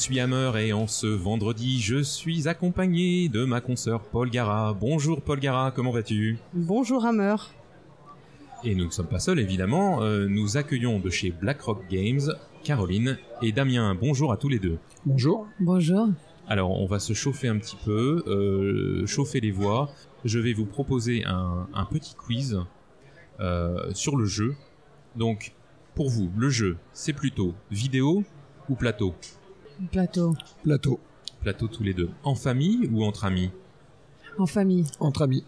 Suis Hammer et en ce vendredi, je suis accompagné de ma consoeur Paul Gara. Bonjour Paul Gara, comment vas-tu? Bonjour Hammer. Et nous ne sommes pas seuls évidemment, euh, nous accueillons de chez BlackRock Games Caroline et Damien. Bonjour à tous les deux. Bonjour. Bonjour. Alors on va se chauffer un petit peu, euh, chauffer les voix. Je vais vous proposer un, un petit quiz euh, sur le jeu. Donc pour vous, le jeu, c'est plutôt vidéo ou plateau? Plateau. Plateau. Plateau tous les deux. En famille ou entre amis? En famille. Entre amis.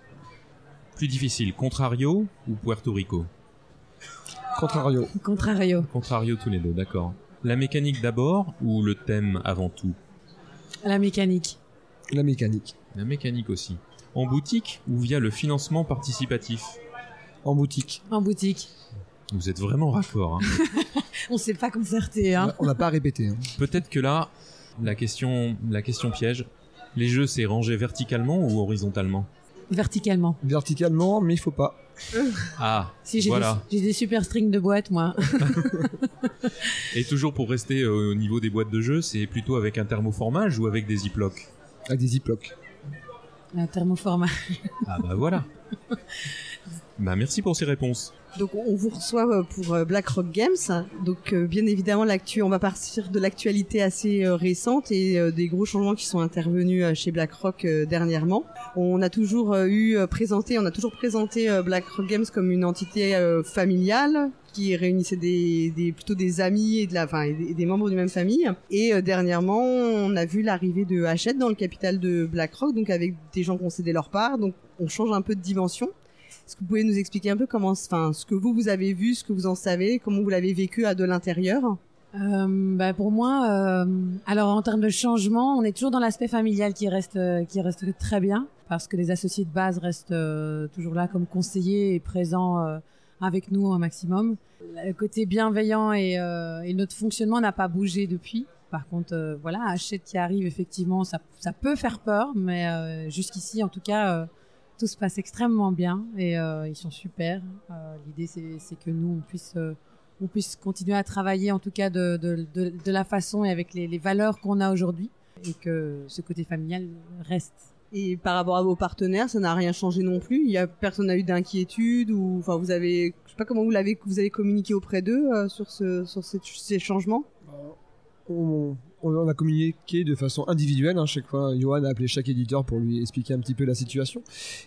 Plus difficile, Contrario ou Puerto Rico? Contrario. Contrario. Contrario tous les deux, d'accord. La mécanique d'abord ou le thème avant tout? La mécanique. La mécanique. La mécanique aussi. En boutique ou via le financement participatif? En boutique. En boutique. Vous êtes vraiment raccord. Hein On s'est pas concerté, hein. On n'a pas répété. hein. Peut-être que là, la question, la question piège. Les jeux, c'est rangé verticalement ou horizontalement? Verticalement. Verticalement, mais il faut pas. Ah, Si j'ai voilà. des, j'ai des super strings de boîte, moi. Et toujours pour rester euh, au niveau des boîtes de jeux, c'est plutôt avec un thermoformage ou avec des ziplocs? Avec des ziplocs. Un thermoformat. Ah bah voilà. bah merci pour ces réponses. Donc on vous reçoit euh, pour euh, BlackRock Games. Donc euh, bien évidemment l'actu, on va partir de l'actualité assez récente et des gros changements qui sont intervenus chez BlackRock euh, dernièrement. On a toujours eu présenté, on a toujours présenté euh, BlackRock Games comme une entité familiale qui réunissait plutôt des amis et des, membres d'une même famille. Et euh, dernièrement, on a vu l'arrivée de Hachette dans le capital de BlackRock, donc avec des gens qui ont cédé leur part. Donc on change un peu de dimension. Est-ce que vous pouvez nous expliquer un peu comment, enfin, ce que vous vous avez vu, ce que vous en savez, comment vous l'avez vécu à de l'intérieur? Euh, bah pour moi, euh, alors en termes de changement, on est toujours dans l'aspect familial qui reste très bien parce que les associés de base restent toujours là comme conseillers et présents avec nous au maximum. Le côté bienveillant et, euh, et notre fonctionnement n'a pas bougé depuis. Par contre, euh, voilà, Hachette qui arrive, effectivement, ça, peut faire peur, mais euh, jusqu'ici, en tout cas, tout se passe extrêmement bien et ils sont super. L'idée, c'est que nous, on puisse on puisse continuer à travailler en tout cas de, la façon et avec les valeurs qu'on a aujourd'hui et que ce côté familial reste. Et par rapport à vos partenaires, ça n'a rien changé non plus. Il y a personne n'a eu d'inquiétude ou, enfin, vous avez, je sais pas comment vous l'avez, vous avez communiqué auprès d'eux euh, sur ce, sur ces, changements? On, on a communiqué de façon individuelle. Hein. Chaque fois, Johan a appelé chaque éditeur pour lui expliquer un petit peu la situation.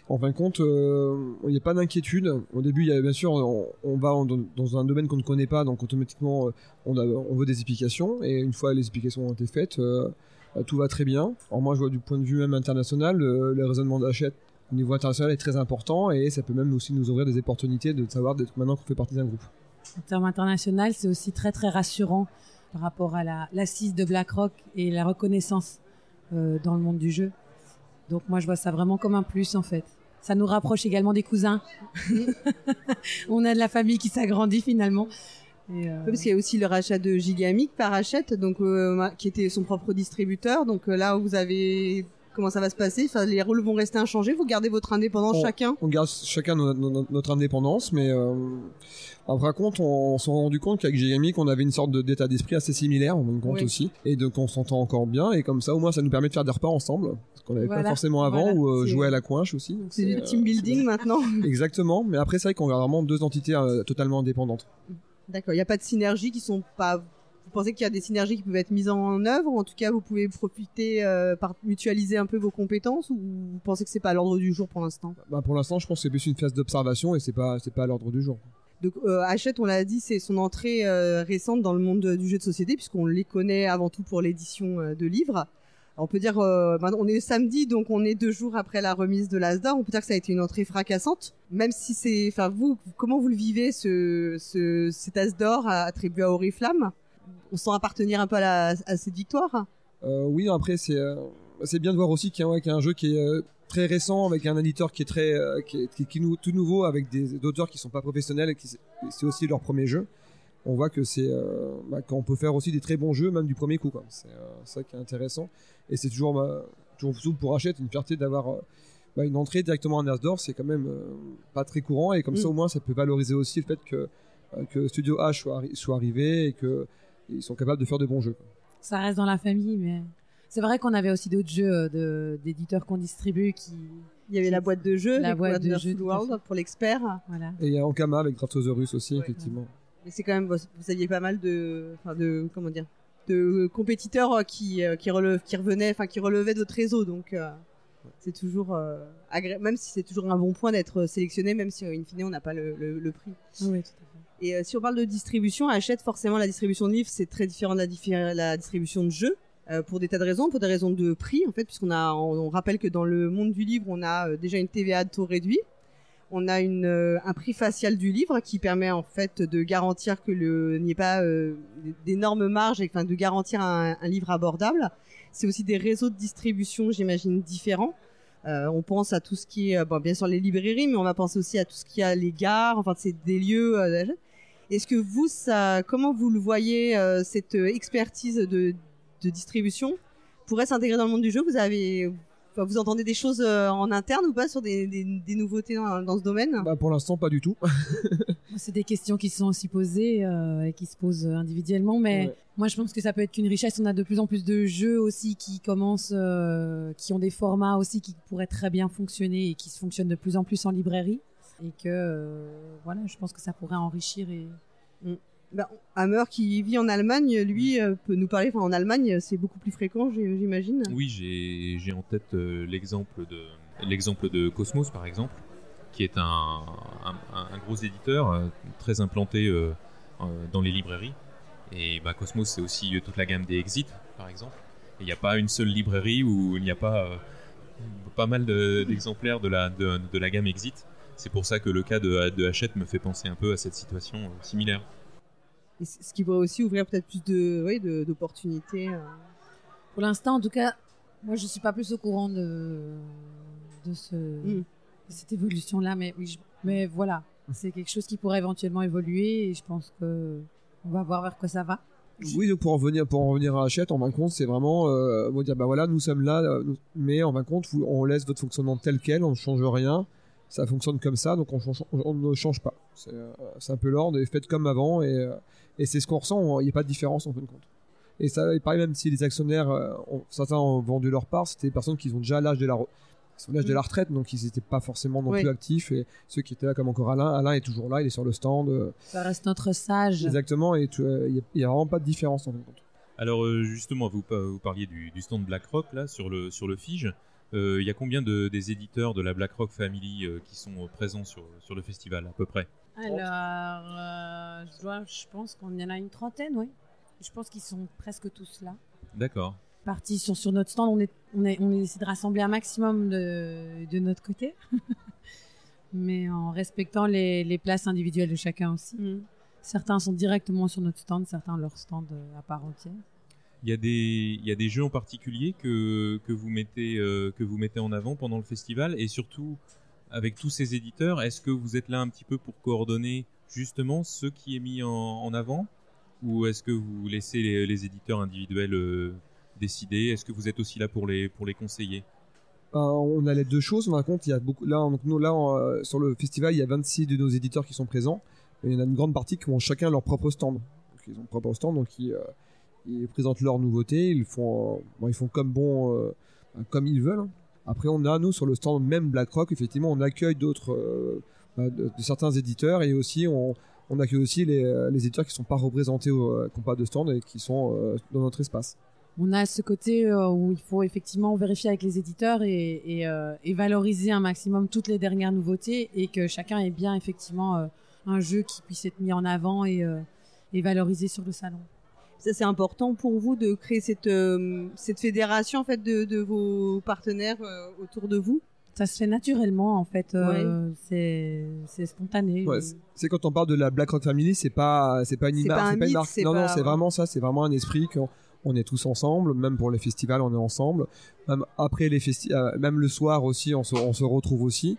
En fin de compte, euh, il n'y a pas d'inquiétude. Au début, bien sûr, on, va dans un domaine qu'on ne connaît pas, donc automatiquement, euh, on, veut des explications. Et une fois les explications ont été faites, euh, euh, tout va très bien. Alors moi, je vois du point de vue même international, le, le raisonnement d'achat au niveau international est très important et ça peut même aussi nous ouvrir des opportunités de savoir d'être maintenant qu'on fait partie d'un groupe. En termes international, c'est aussi très très rassurant par rapport à la l'assise de BlackRock et la reconnaissance euh, dans le monde du jeu. Donc moi, je vois ça vraiment comme un plus en fait. Ça nous rapproche également des cousins. On a de la famille qui s'agrandit finalement. Et, euh, Parce qu'il y a aussi le rachat de Gigamic par Hachette, donc euh, qui était son propre distributeur. Donc euh, là, vous avez comment ça va se passer? Enfin, les rôles vont rester inchangés. Vous gardez votre indépendance On- chacun? On garde chacun no- no- no- notre indépendance, mais euh, après contre, on, on s'est rendu compte qu'avec Gigamic, on avait une sorte de- d'état d'esprit assez similaire, on en compte Oui. aussi, et donc on s'entend encore bien, et comme ça, au moins, ça nous permet de faire des repas ensemble, ce qu'on n'avait Voilà. pas forcément avant, Voilà. ou euh, jouer à la coinche aussi. C'est du team building maintenant. Exactement, mais après, c'est vrai qu'on a vraiment deux entités euh, totalement indépendantes. D'accord. Il n'y a pas de synergies qui sont pas. Vous pensez qu'il y a des synergies qui peuvent être mises en œuvre En tout cas, vous pouvez profiter, euh, par mutualiser un peu vos compétences, ou vous pensez que c'est pas à l'ordre du jour pour l'instant? Bah, pour l'instant, je pense que c'est plus une phase d'observation, et c'est pas, c'est pas à l'ordre du jour. Donc euh, Hachette, on l'a dit, c'est son entrée euh, récente dans le monde de- du jeu de société, puisqu'on les connaît avant tout pour l'édition euh, de livres. On peut dire, euh, on est samedi, donc on est deux jours après la remise de l'Asda. On peut dire que ça a été une entrée fracassante, même si c'est, enfin vous, comment vous le vivez ce, ce cet As d'or attribué à Oriflamme? On sent appartenir un peu à, cette victoire? Euh, oui, après c'est euh, c'est bien de voir aussi qu'il y, a- un jeu qui est très récent avec un éditeur qui est très qui est, qui qui tout nouveau avec des auteurs qui sont pas professionnels et qui c'est aussi leur premier jeu. On voit que c'est euh, bah, qu'on peut faire aussi des très bons jeux même du premier coup quoi. C'est euh, ça qui est intéressant et c'est toujours bah, toujours pour Hachette une fierté d'avoir euh, bah, une entrée directement en Asdor, c'est quand même euh, pas très courant et comme ça Mm. au moins ça peut valoriser aussi le fait que que Studio H soit, arri- soit arrivé et que ils sont capables de faire de bons jeux. quoi. Ça reste dans la famille, mais c'est vrai qu'on avait aussi d'autres jeux de- d'éditeurs qu'on distribue qui, Il y avait la boîte de jeu, La boîte de Wonderful jeu, tout à World pour l'expert. voilà. Et il y a Ankama avec Draftosaurus aussi Ouais. effectivement. Mais c'est quand même, vous vous aviez pas mal de, enfin de, comment dire, de compétiteurs euh, qui, euh, qui qui revenaient, enfin qui relevaient de votre réseau. Donc euh, c'est toujours euh, agré- même si c'est toujours un bon point d'être sélectionné, même si in fine on n'a pas le, le- le prix. Ah oui, tout à fait. Et euh, si on parle de distribution, achète forcément la distribution de livres, c'est très différent de la, distribution de jeux. pour des tas de raisons, pour des raisons de prix en fait, puisqu'on a, on, on rappelle que dans le monde du livre, on a déjà une TVA de taux réduit, on a euh, un prix facial du livre qui permet en fait de garantir que le n'y ait pas euh, d'énormes marges et enfin de garantir un, livre abordable. C'est aussi des réseaux de distribution, j'imagine, différents. Euh, on pense à tout ce qui est, bien sûr les librairies, mais on va penser aussi à tout ce qui a les gares. Enfin, c'est des lieux. Est-ce que vous, ça, comment vous le voyez cette expertise de, de distribution? Pourrait s'intégrer dans le monde du jeu? Vous avez, vous entendez des choses euh, en interne ou pas sur des, des, des nouveautés dans, dans ce domaine? Bah, pour l'instant pas du tout. C'est des questions qui se sont aussi posées euh, et qui se posent individuellement, mais Ouais. moi je pense que ça peut être qu'une richesse. On a de plus en plus de jeux aussi qui commencent, euh, qui ont des formats aussi qui pourraient très bien fonctionner et qui se fonctionnent de plus en plus en librairie. Et que euh, voilà, je pense que ça pourrait enrichir et Ben, Hammer qui vit en Allemagne, lui euh, peut nous parler. Enfin, en Allemagne, c'est beaucoup plus fréquent, j'imagine. Oui, j'ai en tête euh, l'exemple de l'exemple de Cosmos par exemple, qui est un, un, un gros éditeur euh, très implanté dans les librairies. Et bah, Cosmos, c'est aussi toute la gamme des Exit par exemple. Il n'y a pas une seule librairie où il n'y a pas pas mal de- d'exemplaires de, la de, de la gamme Exit. C'est pour ça que le cas de, de Hachette me fait penser un peu à cette situation similaire. Et ce qui pourrait aussi ouvrir peut-être plus de, oui, d'opportunités. euh. pour l'instant, en tout cas, moi je suis pas plus au courant de de ce Mm. de cette évolution là, mais oui, je- mais voilà, c'est quelque chose qui pourrait éventuellement évoluer et je pense que on va voir vers quoi ça va. Oui, donc pour en revenir, pour en revenir à Hachette, en fin de compte, c'est vraiment euh, dire bah voilà, nous sommes là, euh, mais en fin de compte, on laisse votre fonctionnement tel quel, on ne change rien, ça fonctionne comme ça, donc on, change- on- on ne change pas. C'est euh, un peu l'ordre, et faites comme avant, et, euh, et c'est ce qu'on ressent, on- il n'y a pas de différence en fin de compte. Et ça, et pareil, même si les actionnaires, euh, ont- certains ont vendu leur part, c'était des personnes qui ont déjà l'âge de la sont l'âge de la retraite, donc ils n'étaient pas forcément non Oui. plus actifs, et ceux qui étaient là comme encore Alain, Alain est toujours là, il est sur le stand, Ça reste notre sage. exactement, et il n'y a, vraiment pas de différence en fin de compte. Alors justement, vous, pa- vous parliez du, du stand BlackRock là sur le sur le Fige. Euh, Il y a combien de, des éditeurs de la BlackRock Family euh, qui sont euh, présents sur, sur le festival à peu près? Alors, euh, je, dois- je pense qu'on y en a une trentaine, oui. Je pense qu'ils sont presque tous là. D'accord. Partis sur, sur notre stand, on, est, on, est, on essaie de rassembler un maximum de, de notre côté. Mais en respectant les, les places individuelles de chacun aussi. Mm. Certains sont directement sur notre stand, certains leur stand euh, à part entière. Il y a des jeux en particulier que que vous mettez euh, que vous mettez en avant pendant le festival et surtout avec tous ces éditeurs, est-ce que vous êtes là un petit peu pour coordonner justement ce qui est mis en, avant? Ou est-ce que vous laissez les, éditeurs individuels euh, décider? Est-ce que vous êtes aussi là pour les conseiller? Ben, on a les deux choses. Par contre. Là, euh, sur le festival, il y a 26 de nos éditeurs qui sont présents. Et il y en a une grande partie qui ont chacun leur propre stand. Donc, ils ont leur propre stand, donc ils, euh, ils présentent leurs nouveautés. Ils font, euh, ils font comme bon, euh, comme ils veulent. Après, on a nous sur le stand même BlackRock. Effectivement, on accueille d'autres, euh, de certains éditeurs et aussi on, accueille aussi les, éditeurs qui sont pas représentés, au, qui de stand et qui sont dans notre espace. On a ce côté où il faut effectivement vérifier avec les éditeurs et, valoriser un maximum toutes les dernières nouveautés et que chacun ait bien effectivement un jeu qui puisse être mis en avant et valorisé sur le salon. Ça, c'est important pour vous de créer cette, euh, cette fédération en fait de, de vos partenaires euh, autour de vous? Ça se fait naturellement en fait, euh, c'est c'est spontané. Ouais, c'est- quand on parle de la BlackRock Family, c'est pas c'est pas une C'est pas un c'est pas marque. c'est Non non, pas- c'est vraiment ça, c'est vraiment un esprit qu'on on est tous ensemble, même pour les festivals, on est ensemble. Même après les festi euh, même le soir aussi, on se, on se retrouve aussi.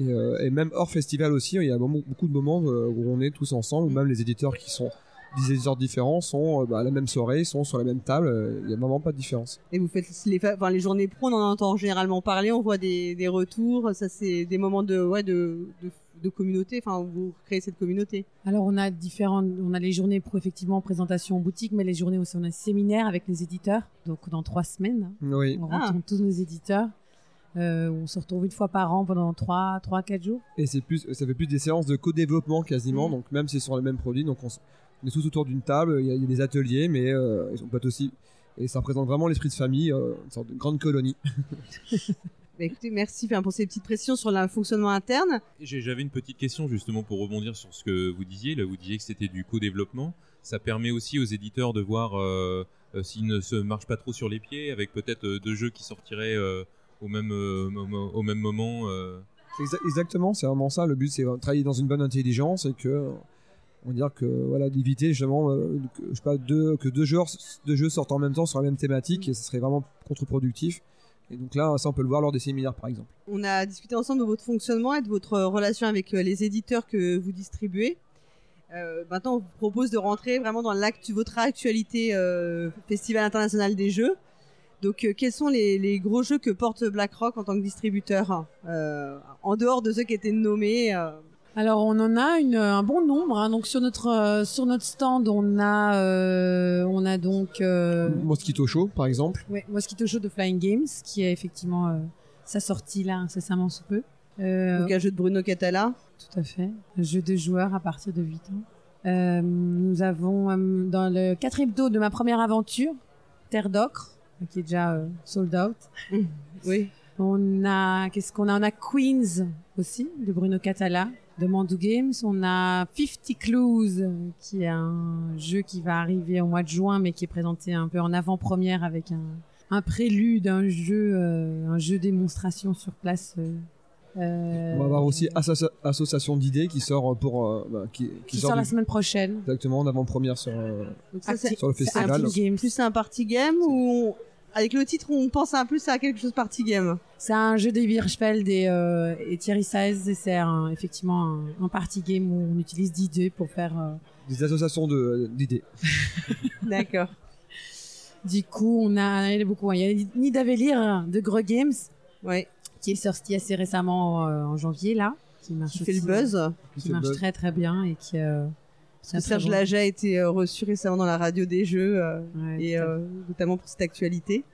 Et, euh, et, même hors festival aussi, il y a beaucoup de moments où on est tous ensemble, ou même les éditeurs qui sont des éditeurs différents sont bah, à la même soirée, sont sur la même table. Il n'y a vraiment pas de différence. Et vous faites les, enfin, les journées pro, on en entend généralement parler, on voit des, des retours. Ça, c'est des moments de, ouais, de, de de communauté Enfin, vous créez cette communauté Alors, on a différentes. On a les journées pour effectivement présentation en boutique, mais les journées aussi, on a un séminaire avec les éditeurs. Donc, dans trois semaines, oui. on rencontre tous nos éditeurs. Euh, on se retrouve une fois par an pendant 3 3 4 jours. Et c'est plus ça fait plus des séances de co-développement quasiment, mmh. donc même si c'est sur les mêmes produits, donc on, est tous autour d'une table, il y, a, des ateliers mais euh, ils sont pas aussi et ça représente vraiment l'esprit de famille, euh, une sorte de grande colonie. Bah, écoutez, merci pour ces petites pressions sur le fonctionnement interne. J'avais une petite question justement pour rebondir sur ce que vous disiez. Là, vous disiez que c'était du co-développement. Ça permet aussi aux éditeurs de voir euh, euh, s'ils ne se marchent pas trop sur les pieds, avec peut-être euh, deux jeux qui sortiraient au même au même moment. Exactement, c'est vraiment ça. Le but, c'est de travailler dans une bonne intelligence et que on va dire que voilà d'éviter justement que, je sais pas deux que deux jeux sortent en même temps sur la même thématique et ce serait vraiment contre-productif et donc là, ça, on peut le voir lors des séminaires, par exemple. On a discuté ensemble de votre fonctionnement et de votre relation avec euh, les éditeurs que vous distribuez. Euh, maintenant, on vous propose de rentrer vraiment dans votre actualité euh, Festival international des jeux. Donc, euh, quels sont les, les, gros jeux que porte BlackRock en tant que distributeur, euh, en dehors de ceux qui étaient nommés alors on en a une, un bon nombre. Hein. Donc sur notre euh, sur notre stand, on a euh, on a donc euh, Mosquito Show par exemple. Oui, Mosquito Show de Flying Games qui est effectivement sa sortie là incessamment sous peu. donc un jeu de Bruno Catala. Tout à fait. Un jeu de joueurs à partir de 8 ans. nous avons dans le quatrième dos de ma première aventure, Terre d'ocre, qui est déjà sold out. oui. On a qu'est-ce qu'on a? On a Queens aussi de Bruno Catala de Mandu Games. On a 50 Clues, qui est un jeu qui va arriver au mois de juin, mais qui est présenté un peu en avant-première avec un, un prélude, un jeu, euh, un jeu démonstration sur place. Euh, on va avoir aussi Association d'idées qui sort pour bah, qui, qui, sort, la semaine prochaine. Exactement, en avant-première sur, sur le festival. Plus c'est un party game ou avec le titre, on pense un plus à quelque chose party game. C'est un jeu des Virchfeld et, euh, et Thierry Saez, c'est effectivement un, party game où on utilise d'idées pour faire... Euh, Des associations d'idées. D'accord. Du coup, on a, il y a beaucoup. Il y a Nidavellir de Gros Games. Ouais. Qui est sorti assez récemment euh, en janvier, là. Qui marche fait le buzz. Qui, marche très très bien et qui, euh, Serge Laja a été euh, reçu récemment dans la radio des jeux euh, et euh, notamment pour cette actualité.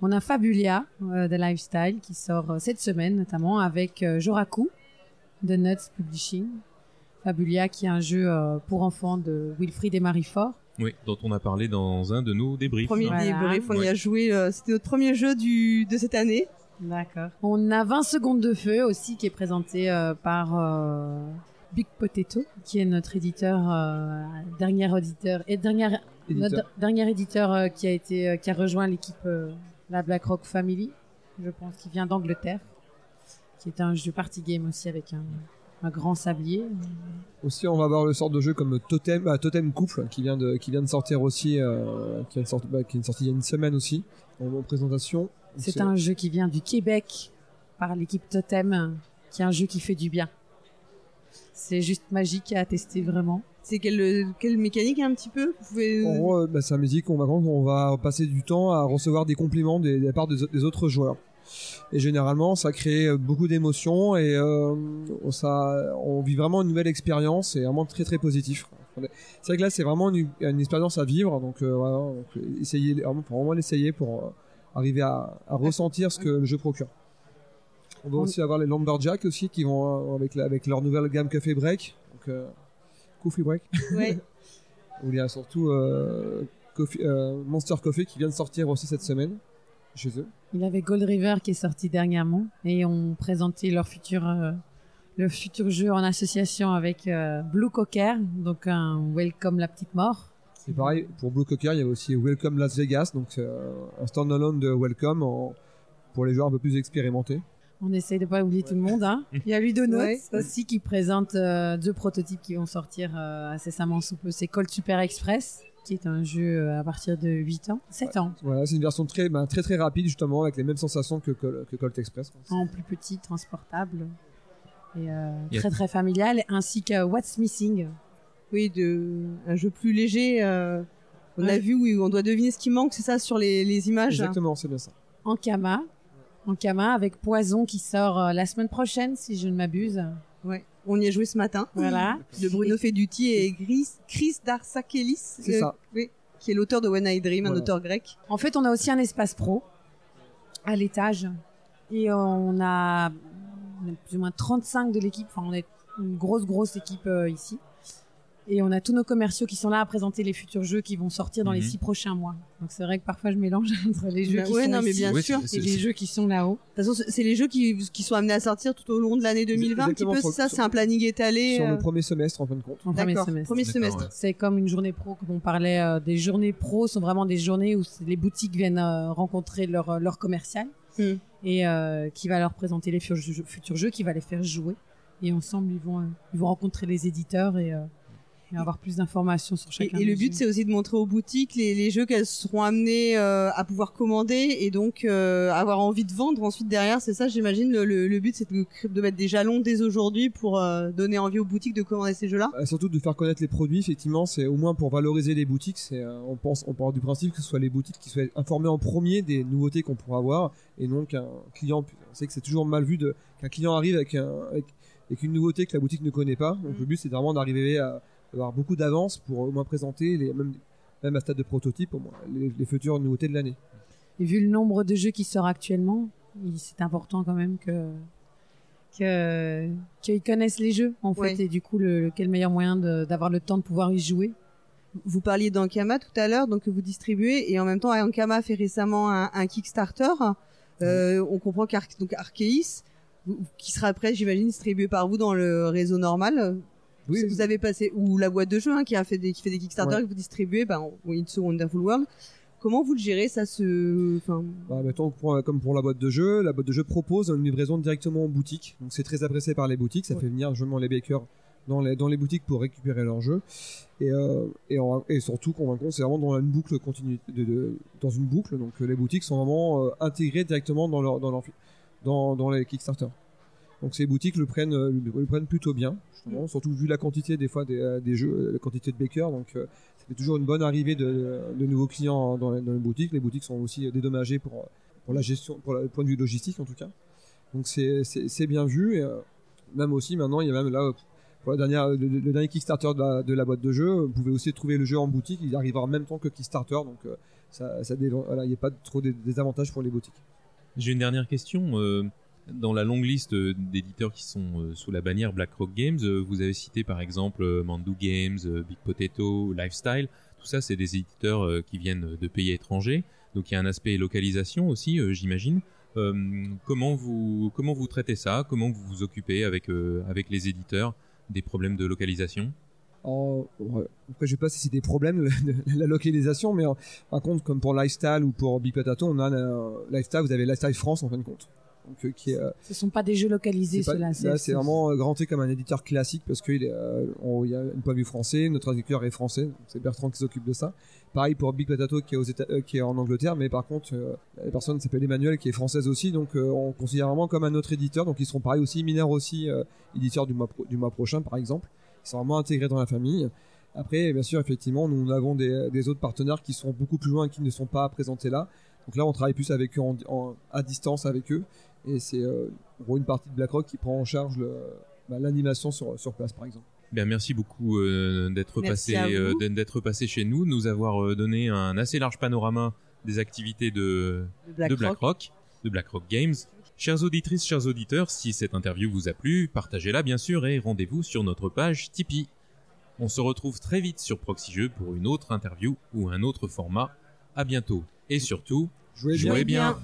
On a Fabulia de Lifestyle qui sort cette semaine notamment avec Joraku de Nuts Publishing. Fabulia qui est un jeu pour enfants de Wilfried et Marie Fort. Oui, dont on a parlé dans un de nos débriefs. Premier débrief, on y a joué. C'était notre premier jeu du, de cette année. D'accord. On a 20 secondes de feu aussi qui est présenté par Big Potato, qui est notre éditeur, euh, dernier auditeur et dernier éditeur, dernier éditeur euh, qui a été, euh, qui a rejoint l'équipe la BlackRock Family, je pense, qui vient d'Angleterre, qui est un jeu party game aussi avec un, un grand sablier. Aussi, on va avoir le sort de jeu comme Totem, bah, Totem Couple, qui vient de, qui vient de sortir aussi, qui, vient de sortir, bah, qui est sorti il y a une semaine aussi, en présentation. C'est un jeu qui vient du Québec par l'équipe Totem, qui est un jeu qui fait du bien. C'est juste magique à tester vraiment. C'est quelle, quelle mécanique un petit peu? Vous pouvez... En gros, bah, c'est un musique, on va, on va passer du temps à recevoir des compliments des, des part des, autres joueurs. Et généralement, ça crée beaucoup d'émotions et euh, ça, on vit vraiment une nouvelle expérience et vraiment très très positif. C'est vrai que là, c'est vraiment une, une, expérience à vivre, donc euh, voilà, donc, essayez, vraiment, faut vraiment l'essayer pour euh, arriver à, à ressentir ce que le jeu procure. On va aussi avoir les Lumberjack aussi qui vont euh, avec, avec leur nouvelle gamme Café Break. Donc, euh, Coffee Break. Oui. il y a surtout euh, euh, Monster Coffee qui vient de sortir aussi cette semaine chez eux. Il y avait Gold River qui est sorti dernièrement et ont présenté leur futur, leur futur jeu en association avec Blue Cocker, donc un Welcome la petite mort. C'est pareil, pour Blue Cocker, il y avait aussi Welcome Las Vegas, donc un standalone de Welcome pour les joueurs un peu plus expérimentés. On essaye de pas oublier tout le monde. Hein. Il y a Ludonotes aussi qui présente euh, deux prototypes qui vont sortir euh, incessamment sous peu. C'est Colt Super Express qui est un jeu euh, à partir de 8 ans, 7 ans, Voilà, c'est une version très, bah, très très rapide justement avec les mêmes sensations que, que, que Colt Express. en plus petit, transportable et euh, très très familial, ainsi que What's Missing. Oui, de un jeu plus léger. euh, on a Ouais. vu où on doit deviner ce qui manque, c'est ça sur les, les images. hein. Exactement, c'est bien ça. en Kama, en Kama avec Poison qui sort euh, la semaine prochaine si je ne m'abuse. Ouais. On y a joué ce matin. Voilà. De Bruno Feduti et Chris, Chris Darsakelis. C'est ça. Oui. Qui est l'auteur de When I Dream, un auteur grec. En fait, on a aussi un espace pro à l'étage et on a, on a plus ou moins 35 de l'équipe. Enfin, on est une grosse grosse équipe euh, ici. Et on a tous nos commerciaux qui sont là à présenter les futurs jeux qui vont sortir dans les Mhm. six prochains mois. Donc c'est vrai que parfois je mélange entre les jeux Bah qui ouais, sont non, mais bien Oui, sûr. et les jeux qui sont là-haut. De toute façon, c'est- les jeux qui, qui sont amenés à sortir tout au long de l'année 2020, un petit peu, ça C'est un planning étalé Sur euh, le premier semestre en fin de compte. En premier semestre. premier semestre. ouais. C'est comme une journée pro, comme on parlait euh, des journées pro, sont vraiment des journées où les boutiques viennent euh, rencontrer leur, euh, leur commercial Hmm. et euh, qui va leur présenter les jeux- futurs jeux, qui va les faire jouer. Et ensemble, ils vont, euh, ils vont rencontrer les éditeurs et, euh, et avoir plus d'informations sur Et, chacun. et le des but, c'est aussi de montrer aux boutiques les, les jeux qu'elles seront amenées euh, à pouvoir commander et donc euh, avoir envie de vendre ensuite derrière. C'est ça, j'imagine. Le, le, le but, c'est de, de mettre des jalons dès aujourd'hui pour euh, donner envie aux boutiques de commander ces jeux-là. Euh, surtout de faire connaître les produits, effectivement, c'est au moins pour valoriser les boutiques. C'est, euh, on pense, on part du principe que ce soit les boutiques qui soient informées en premier des nouveautés qu'on pourra avoir, et non qu'un client. On sait que c'est toujours mal vu qu'un client arrive avec, un, avec, avec une nouveauté que la boutique ne connaît pas. Donc Mm. le but, c'est vraiment d'arriver à avoir beaucoup d'avance pour au moins présenter les même même à stade de prototype au moins les, les futures nouveautés de l'année. Et vu le nombre de jeux qui sort actuellement, c'est important quand même que qu'ils connaissent les jeux en fait et du coup le, quel meilleur moyen d'avoir le temps de pouvoir y jouer Vous parliez d'Ankama tout à l'heure, donc que vous distribuez, et en même temps, Ankama a fait récemment un, un Kickstarter. Euh, On comprend qu'Ar donc Arceis, vous- qui sera après, j'imagine, distribué par vous dans le réseau normal. Oui, vous avez passé ou la boîte de jeu hein, qui a fait des qui fait des Kickstarter Ouais. que vous distribuez, ben oui, It's a Wonderful World. Comment vous le gérez ça se, enfin, Bah, mettons, pour- comme pour la boîte de jeu, la boîte de jeu propose une livraison directement en boutique. Donc c'est très apprécié par les boutiques. Ça Ouais. fait venir justement les bakers dans les, dans les boutiques pour récupérer leurs jeux. Et, euh, et, en- et surtout, compte, c'est vraiment dans une boucle continue, de, de- dans une boucle. Donc euh, les boutiques sont vraiment euh, intégrées directement dans, leur, dans, leur, dans, dans les Kickstarter. Donc ces boutiques le prennent, euh, le, prennent plutôt bien, justement, surtout vu la quantité des fois des, euh, des jeux, la quantité de bakers. Donc euh, ça fait toujours une bonne arrivée de, de nouveaux clients dans les, dans les boutiques. Les boutiques sont aussi dédommagées pour, pour la gestion, pour le point de vue logistique en tout cas. Donc c'est bien vu. Et, euh, même aussi maintenant, il y a même là pour la dernière, le, le dernier Kickstarter de la, de la boîte de jeu, vous pouvez aussi trouver le jeu en boutique. Il arrivera en même temps que Kickstarter, donc euh, ça, ça dé- voilà, il n'y a pas trop de désavantages pour les boutiques. J'ai une dernière question. euh, dans la longue liste euh, d'éditeurs qui sont euh, sous la bannière BlackRock Games, euh, vous avez cité par exemple Mandu Games, Big Potato, Lifestyle. Tout ça, c'est des éditeurs qui viennent de pays étrangers. Donc il y a un aspect localisation aussi, j'imagine. Comment vous comment vous traitez ça? Comment vous vous occupez avec avec les éditeurs des problèmes de localisation? En-. Après, je sais pas si c'est des problèmes, le- la localisation, mais par contre, comme pour Lifestyle ou pour Big Potato, on a Lifestyle, vous avez Lifestyle France en fin de compte. Donc, qui est, euh, ce sont pas des jeux localisés ceux-là là, c'est vraiment euh, garanti comme un éditeur classique parce qu'il euh, il y a un point de vue français, notre traducteur est français, c'est Bertrand qui s'occupe de ça. Pareil pour Big Potato qui est, aux Éta- euh, qui est en Angleterre, mais par contre, la personne s'appelle Emmanuel qui est française aussi, donc on considère vraiment comme un autre éditeur, donc ils seront pareil aussi, mineurs aussi, éditeurs du mois, du mois prochain par exemple. Ils sont vraiment intégrés dans la famille. Après, bien sûr, effectivement, nous avons des, des autres partenaires qui sont beaucoup plus loin, qui ne sont pas présentés là. Donc là, on travaille plus avec eux en- en- à distance avec eux. Et c'est euh, en gros une partie de BlackRock qui prend en charge le- bah, l'animation sur, sur place, par exemple. Bien, merci beaucoup euh, d'être Merci passé euh, d'être passé chez nous, de nous avoir euh, donné un assez large panorama des activités de de de BlackRock. BlackRock, de BlackRock Games. Chères auditrices, chers auditeurs, si cette interview vous a plu, partagez-la bien sûr et rendez-vous sur notre page Tipeee. On se retrouve très vite sur Proxy Jeux pour une autre interview ou un autre format. À bientôt. Et surtout, Jouez bien.